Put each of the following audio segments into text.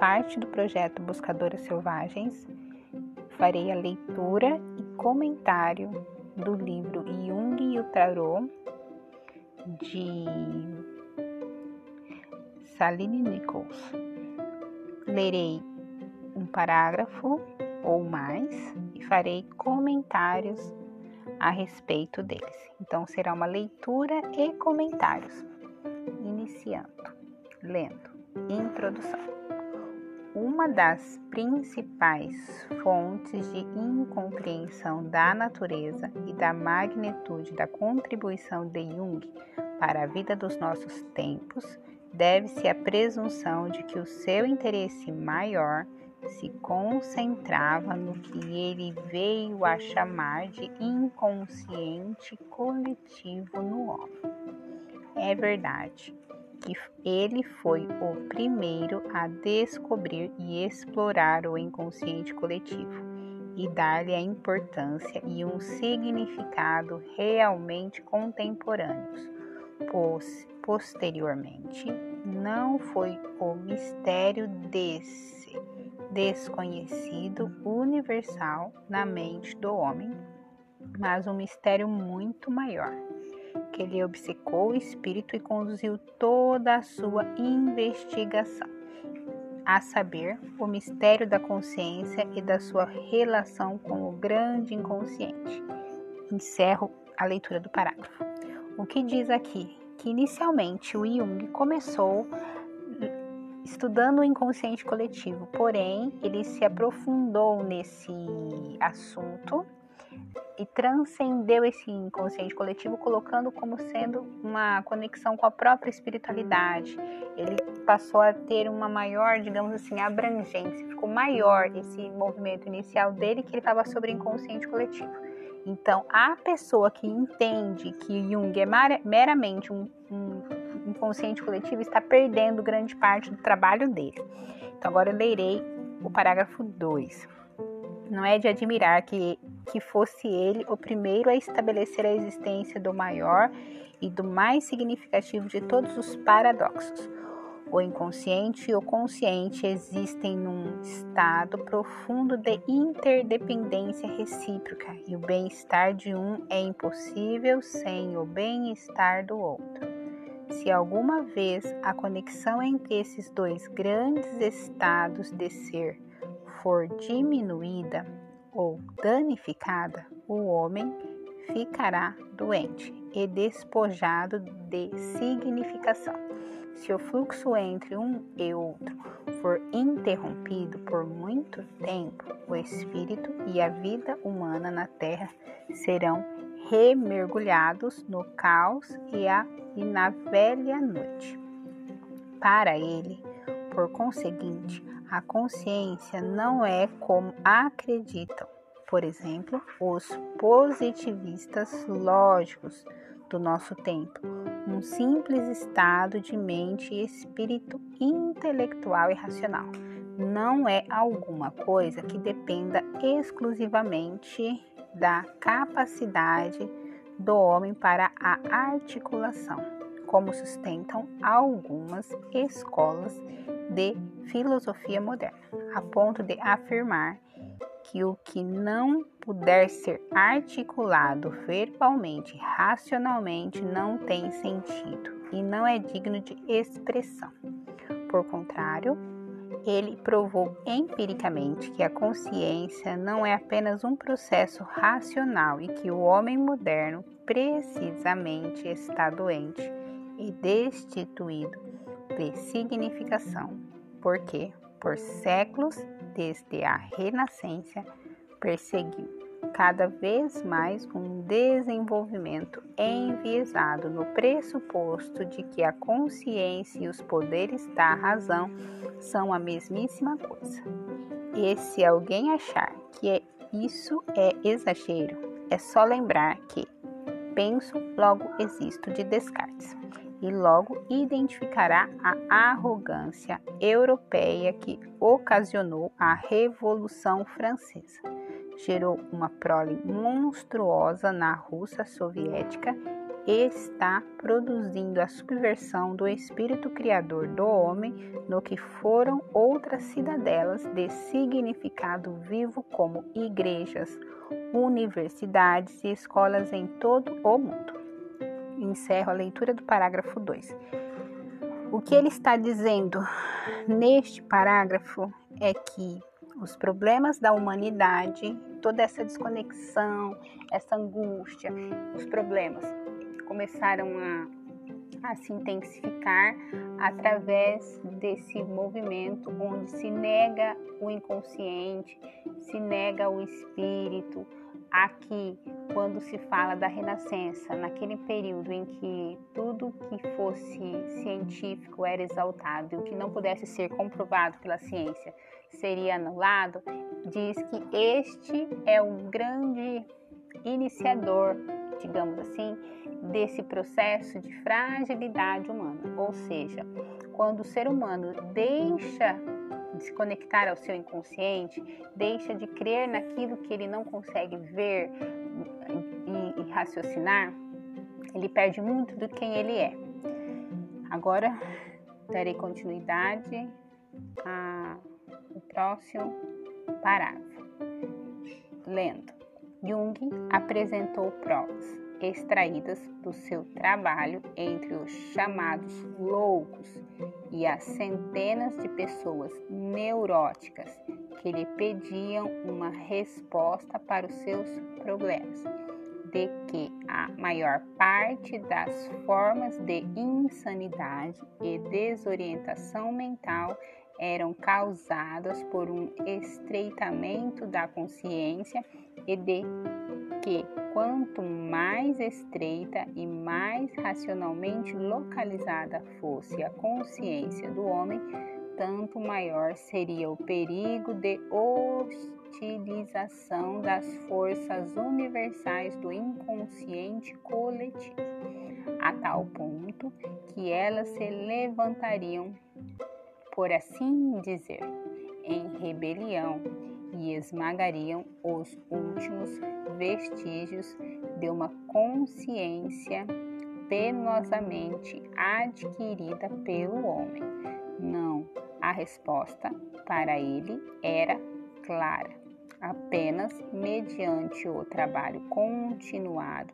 parte do projeto Buscadoras Selvagens, farei a leitura e comentário do livro Jung e o Tarot de Saline Nichols. Lerei um parágrafo ou mais e farei comentários a respeito deles. Então será uma leitura e comentários. Iniciando, lendo. Introdução. Uma das principais fontes de incompreensão da natureza e da magnitude da contribuição de Jung para a vida dos nossos tempos deve-se à presunção de que o seu interesse maior se concentrava no que ele veio a chamar de inconsciente coletivo no homem. É verdade que ele foi o primeiro a descobrir e explorar o inconsciente coletivo e dar-lhe a importância e um significado realmente contemporâneos, pois posteriormente não foi o mistério desse desconhecido universal na mente do homem, mas um mistério muito maior que ele obcecou o espírito e conduziu toda a sua investigação, a saber, o mistério da consciência e da sua relação com o grande inconsciente. Encerro a leitura do parágrafo. O que diz aqui? Que inicialmente o Jung começou estudando o inconsciente coletivo, porém ele se aprofundou nesse assunto e transcendeu esse inconsciente coletivo, colocando como sendo uma conexão com a própria espiritualidade. Ele passou a ter uma maior, digamos assim, abrangência, ficou maior esse movimento inicial dele, que ele falava sobre inconsciente coletivo. Então, a pessoa que entende que Jung é meramente um, um inconsciente coletivo está perdendo grande parte do trabalho dele. Então, agora eu lerei o parágrafo 2. Não é de admirar que, que fosse ele o primeiro a estabelecer a existência do maior e do mais significativo de todos os paradoxos. O inconsciente e o consciente existem num estado profundo de interdependência recíproca, e o bem-estar de um é impossível sem o bem-estar do outro. Se alguma vez a conexão entre esses dois grandes estados de ser for diminuída ou danificada, o homem ficará doente e despojado de significação. Se o fluxo entre um e outro for interrompido por muito tempo, o espírito e a vida humana na Terra serão remergulhados no caos e, a, e na velha noite. Para ele, por conseguinte, a consciência não é como acreditam, por exemplo, os positivistas lógicos do nosso tempo, um simples estado de mente e espírito intelectual e racional. Não é alguma coisa que dependa exclusivamente da capacidade do homem para a articulação, como sustentam algumas escolas de filosofia moderna, a ponto de afirmar que o que não puder ser articulado verbalmente, racionalmente, não tem sentido e não é digno de expressão. Por contrário, ele provou empiricamente que a consciência não é apenas um processo racional e que o homem moderno precisamente está doente e destituído de significação, porque por séculos, desde a Renascença, perseguiu cada vez mais um desenvolvimento enviesado no pressuposto de que a consciência e os poderes da razão são a mesmíssima coisa. E se alguém achar que é isso é exagero, é só lembrar que penso, logo existo de Descartes e logo identificará a arrogância europeia que ocasionou a Revolução Francesa. Gerou uma prole monstruosa na Rússia soviética está produzindo a subversão do espírito criador do homem no que foram outras cidadelas de significado vivo como igrejas, universidades e escolas em todo o mundo. Encerro a leitura do parágrafo 2. O que ele está dizendo neste parágrafo é que os problemas da humanidade, toda essa desconexão, essa angústia, os problemas começaram a, a se intensificar através desse movimento onde se nega o inconsciente, se nega o espírito. Aqui, quando se fala da Renascença, naquele período em que tudo que fosse científico era exaltado e o que não pudesse ser comprovado pela ciência seria anulado, diz que este é o grande iniciador, digamos assim, desse processo de fragilidade humana. Ou seja, quando o ser humano deixa de se conectar ao seu inconsciente, deixa de crer naquilo que ele não consegue ver e, e raciocinar, ele perde muito do quem ele é. Agora darei continuidade ao próximo parágrafo. Lendo. Jung apresentou provas extraídas do seu trabalho entre os chamados loucos e as centenas de pessoas neuróticas que lhe pediam uma resposta para os seus problemas, de que a maior parte das formas de insanidade e desorientação mental eram causadas por um estreitamento da consciência e de que quanto mais estreita e mais racionalmente localizada fosse a consciência do homem, tanto maior seria o perigo de hostilização das forças universais do inconsciente coletivo, a tal ponto que elas se levantariam, por assim dizer, em rebelião e esmagariam os últimos vestígios de uma consciência penosamente adquirida pelo homem. Não, a resposta para ele era clara. Apenas mediante o trabalho continuado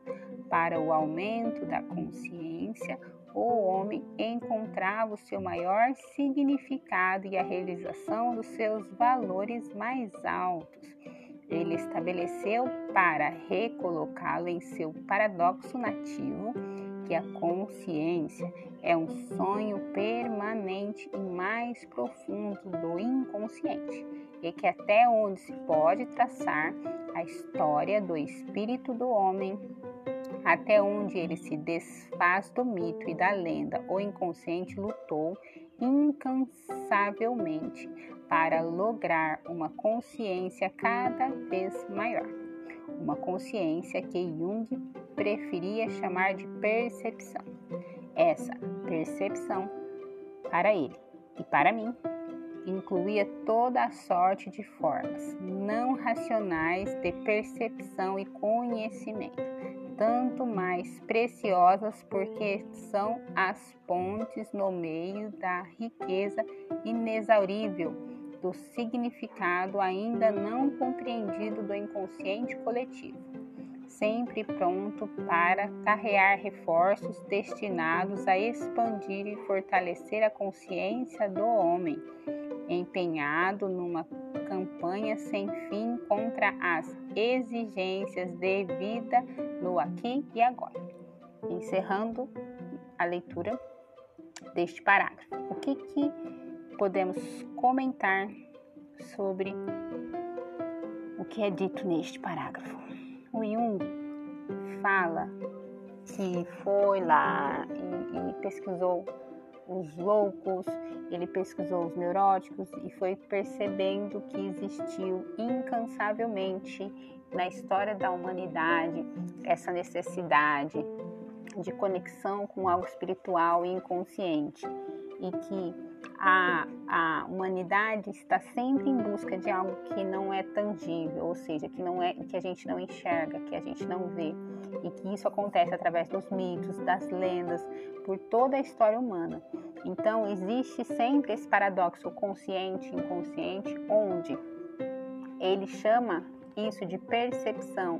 para o aumento da consciência, o homem encontrava o seu maior significado e a realização dos seus valores mais altos. Ele estabeleceu para recolocá-lo em seu paradoxo nativo que a consciência é um sonho permanente e mais profundo do inconsciente e que até onde se pode traçar a história do espírito do homem até onde ele se desfaz do mito e da lenda, o inconsciente lutou incansavelmente para lograr uma consciência cada vez maior. Uma consciência que Jung preferia chamar de percepção. Essa percepção, para ele e para mim, incluía toda a sorte de formas não racionais de percepção e conhecimento tanto mais preciosas porque são as pontes no meio da riqueza inexaurível do significado ainda não compreendido do inconsciente coletivo, sempre pronto para carrear reforços destinados a expandir e fortalecer a consciência do homem, empenhado numa campanha sem fim contra as exigências de vida no aqui e agora. Encerrando a leitura deste parágrafo. O que, que podemos comentar sobre o que é dito neste parágrafo? O Jung fala que foi lá e, e pesquisou os loucos, ele pesquisou os neuróticos e foi percebendo que existiu incansavelmente na história da humanidade essa necessidade de conexão com algo espiritual e inconsciente. E que a, a humanidade está sempre em busca de algo que não é tangível, ou seja, que não é que a gente não enxerga, que a gente não vê, e que isso acontece através dos mitos, das lendas, por toda a história humana. Então, existe sempre esse paradoxo consciente inconsciente, onde ele chama isso de percepção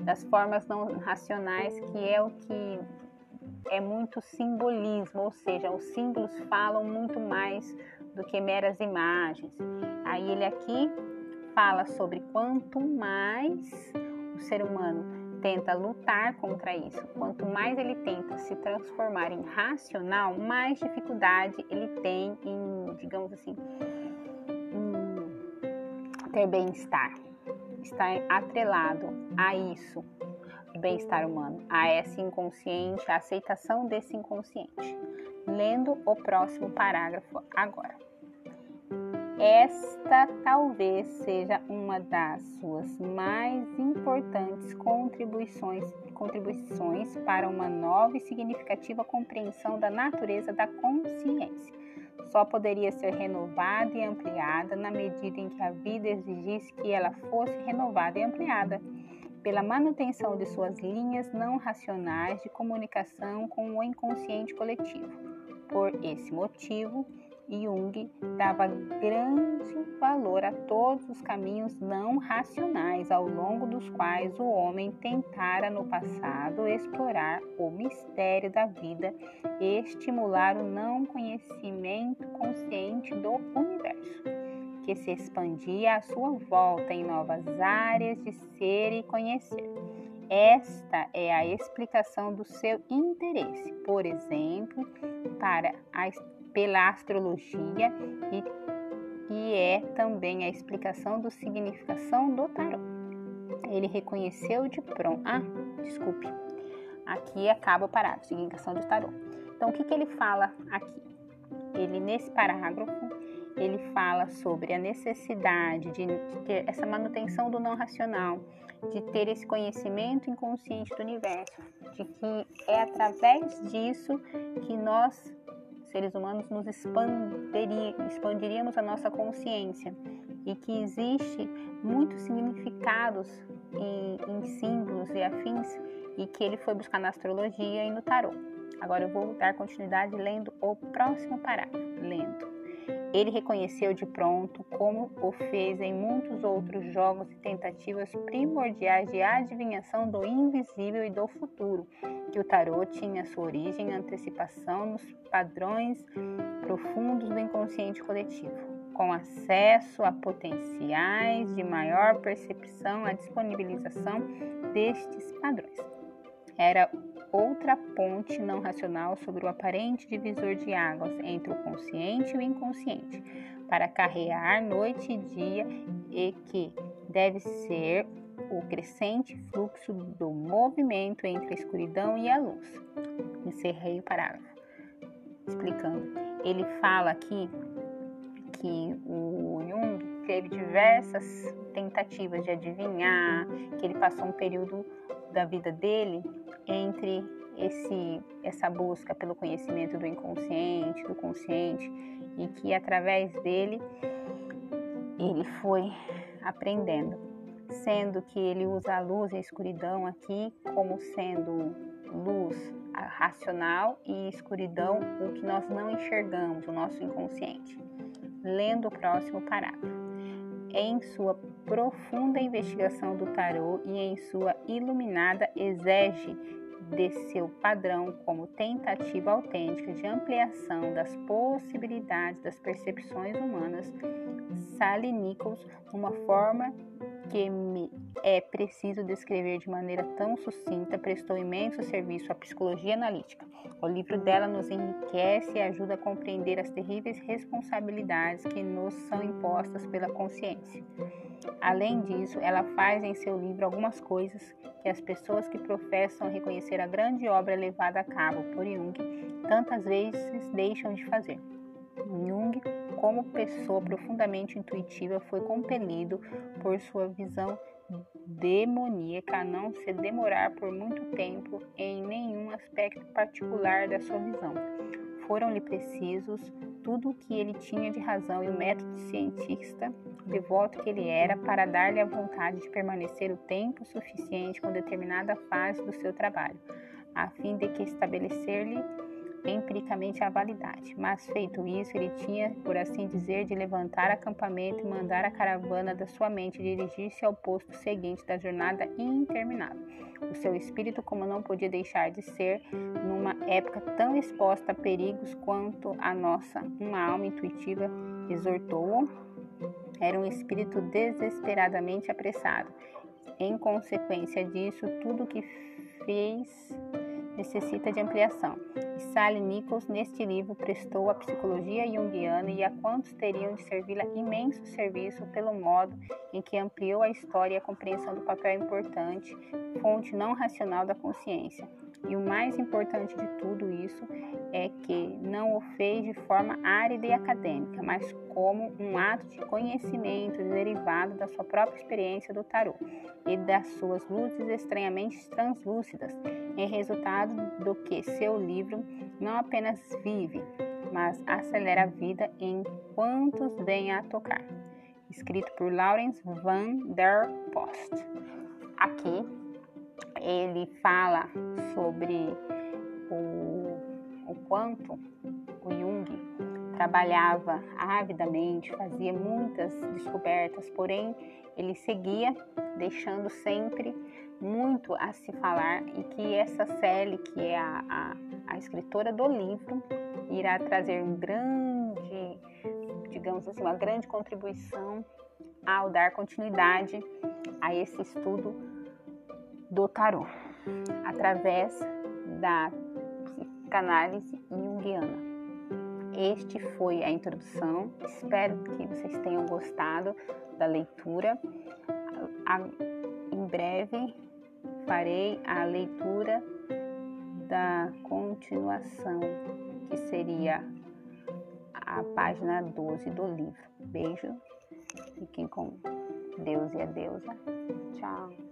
das formas não racionais, que é o que é muito simbolismo, ou seja, os símbolos falam muito mais do que meras imagens. Aí ele aqui fala sobre quanto mais o ser humano tenta lutar contra isso, quanto mais ele tenta se transformar em racional, mais dificuldade ele tem em, digamos assim, em ter bem-estar. Está atrelado a isso, bem-estar humano, a esse inconsciente, a aceitação desse inconsciente. Lendo o próximo parágrafo agora. Esta talvez seja uma das suas mais importantes contribuições, contribuições para uma nova e significativa compreensão da natureza da consciência. Só poderia ser renovada e ampliada na medida em que a vida exigisse que ela fosse renovada e ampliada pela manutenção de suas linhas não racionais de comunicação com o inconsciente coletivo. Por esse motivo, Jung dava grande valor a todos os caminhos não racionais ao longo dos quais o homem tentara no passado explorar o mistério da vida e estimular o não conhecimento consciente do universo que se expandia à sua volta em novas áreas de ser e conhecer. Esta é a explicação do seu interesse, por exemplo, para a, pela astrologia e, e é também a explicação da significação do tarot. Ele reconheceu de pronto. Ah, desculpe. Aqui acaba o parágrafo, significação do tarot. Então, o que, que ele fala aqui? Ele, nesse parágrafo, ele fala sobre a necessidade de, ter essa manutenção do não racional, de ter esse conhecimento inconsciente do universo, de que é através disso que nós, seres humanos, nos expandiríamos a nossa consciência e que existe muitos significados em, em símbolos e afins e que ele foi buscar na astrologia e no tarô. Agora eu vou dar continuidade lendo o próximo parágrafo, lendo. Ele reconheceu de pronto, como o fez em muitos outros jogos e tentativas primordiais de adivinhação do invisível e do futuro, que o tarô tinha sua origem e antecipação nos padrões profundos do inconsciente coletivo, com acesso a potenciais de maior percepção, a disponibilização destes padrões. Era outra ponte não racional sobre o aparente divisor de águas entre o consciente e o inconsciente, para carrear noite e dia e que deve ser o crescente fluxo do movimento entre a escuridão e a luz. Encerrei o parágrafo explicando. Ele fala aqui que o Jung teve diversas tentativas de adivinhar, que ele passou um período da vida dele entre esse, essa busca pelo conhecimento do inconsciente, do consciente, e que através dele ele foi aprendendo, sendo que ele usa a luz e a escuridão aqui como sendo luz racional e escuridão o que nós não enxergamos, o nosso inconsciente. Lendo o próximo parágrafo em sua profunda investigação do tarô e em sua iluminada exege de seu padrão como tentativa autêntica de ampliação das possibilidades das percepções humanas, Sally Nichols, uma forma que me é preciso descrever de maneira tão sucinta, prestou imenso serviço à psicologia analítica. O livro dela nos enriquece e ajuda a compreender as terríveis responsabilidades que nos são impostas pela consciência. Além disso, ela faz em seu livro algumas coisas que as pessoas que professam reconhecer a grande obra levada a cabo por Jung tantas vezes deixam de fazer. Jung como pessoa profundamente intuitiva, foi compelido por sua visão demoníaca a não se demorar por muito tempo em nenhum aspecto particular da sua visão. Foram-lhe precisos tudo o que ele tinha de razão e o método cientista devoto que ele era para dar-lhe a vontade de permanecer o tempo suficiente com determinada fase do seu trabalho, a fim de que estabelecer-lhe empiricamente a validade. Mas feito isso, ele tinha, por assim dizer, de levantar acampamento e mandar a caravana da sua mente dirigir-se ao posto seguinte da jornada interminável. O seu espírito, como não podia deixar de ser, numa época tão exposta a perigos quanto a nossa, uma alma intuitiva exortou-o, era um espírito desesperadamente apressado. Em consequência disso, tudo que fez necessita de ampliação. E Sally Nichols, neste livro, prestou à psicologia junguiana e a quantos teriam de servi-la imenso serviço pelo modo em que ampliou a história e a compreensão do papel importante, fonte não racional da consciência. E o mais importante de tudo isso é que não o fez de forma árida e acadêmica, mas como um ato de conhecimento derivado da sua própria experiência do tarô e das suas luzes estranhamente translúcidas, em resultado do que seu livro não apenas vive, mas acelera a vida em quantos vêm a tocar. Escrito por Lawrence van der Post. Aqui ele fala sobre o, o quanto o Jung trabalhava avidamente, fazia muitas descobertas, porém ele seguia deixando sempre muito a se falar e que essa Sally, que é a, a, a escritora do livro, irá trazer um grande, digamos assim, uma grande contribuição ao dar continuidade a esse estudo do tarô, através da psicanálise junguiana. Este foi a introdução. Espero que vocês tenham gostado da leitura. Em breve farei a leitura da continuação, que seria a página 12 do livro. Beijo, fiquem com Deus e a deusa. Tchau.